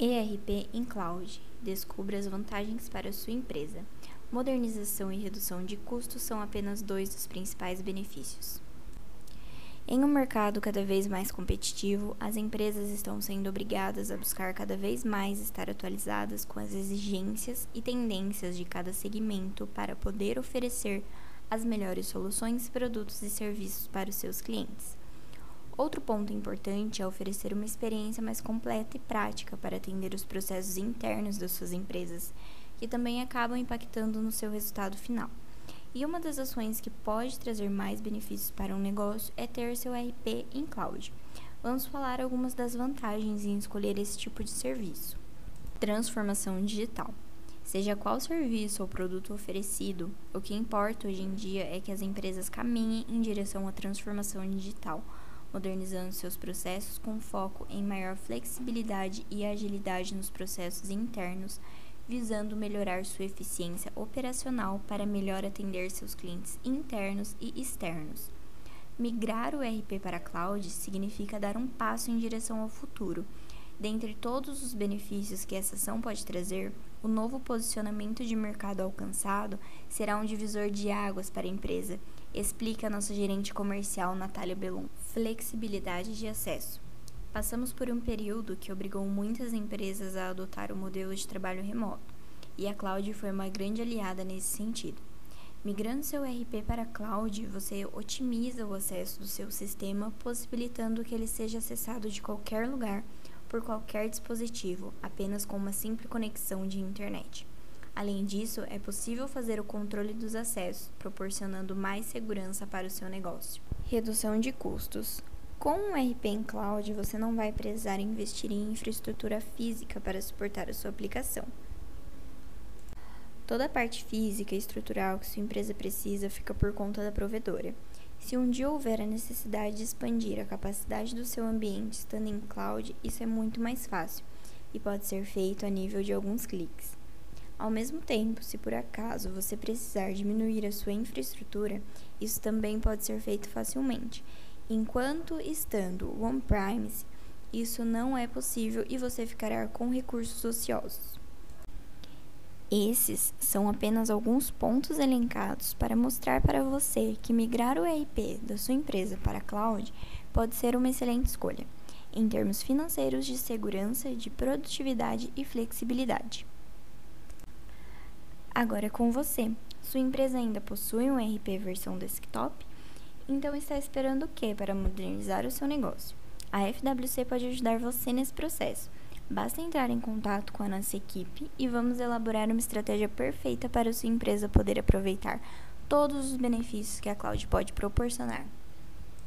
ERP em Cloud. Descubra as vantagens para sua empresa. Modernização e redução de custos são apenas dois dos principais benefícios. Em um mercado cada vez mais competitivo, as empresas estão sendo obrigadas a buscar cada vez mais estar atualizadas com as exigências e tendências de cada segmento para poder oferecer as melhores soluções, produtos e serviços para os seus clientes. Outro ponto importante é oferecer uma experiência mais completa e prática para atender os processos internos das suas empresas, que também acabam impactando no seu resultado final. E uma das ações que pode trazer mais benefícios para um negócio é ter seu RP em cloud. Vamos falar algumas das vantagens em escolher esse tipo de serviço. Transformação digital. Seja qual serviço ou produto oferecido, o que importa hoje em dia é que as empresas caminhem em direção à transformação digital modernizando seus processos com foco em maior flexibilidade e agilidade nos processos internos, visando melhorar sua eficiência operacional para melhor atender seus clientes internos e externos. Migrar o RP para a cloud significa dar um passo em direção ao futuro. Dentre todos os benefícios que essa ação pode trazer, o novo posicionamento de mercado alcançado será um divisor de águas para a empresa explica a nossa gerente comercial Natália Belum. Flexibilidade de acesso. Passamos por um período que obrigou muitas empresas a adotar o modelo de trabalho remoto, e a cloud foi uma grande aliada nesse sentido. Migrando seu RP para a cloud, você otimiza o acesso do seu sistema, possibilitando que ele seja acessado de qualquer lugar, por qualquer dispositivo, apenas com uma simples conexão de internet. Além disso, é possível fazer o controle dos acessos, proporcionando mais segurança para o seu negócio. Redução de custos. Com um RP em cloud, você não vai precisar investir em infraestrutura física para suportar a sua aplicação. Toda a parte física e estrutural que sua empresa precisa fica por conta da provedora. Se um dia houver a necessidade de expandir a capacidade do seu ambiente estando em cloud, isso é muito mais fácil e pode ser feito a nível de alguns cliques. Ao mesmo tempo, se por acaso você precisar diminuir a sua infraestrutura, isso também pode ser feito facilmente. Enquanto estando on-premise, isso não é possível e você ficará com recursos ociosos. Esses são apenas alguns pontos elencados para mostrar para você que migrar o ERP da sua empresa para a cloud pode ser uma excelente escolha, em termos financeiros, de segurança, de produtividade e flexibilidade. Agora é com você. Sua empresa ainda possui um RP versão desktop? Então está esperando o que para modernizar o seu negócio? A FWC pode ajudar você nesse processo. Basta entrar em contato com a nossa equipe e vamos elaborar uma estratégia perfeita para sua empresa poder aproveitar todos os benefícios que a cloud pode proporcionar.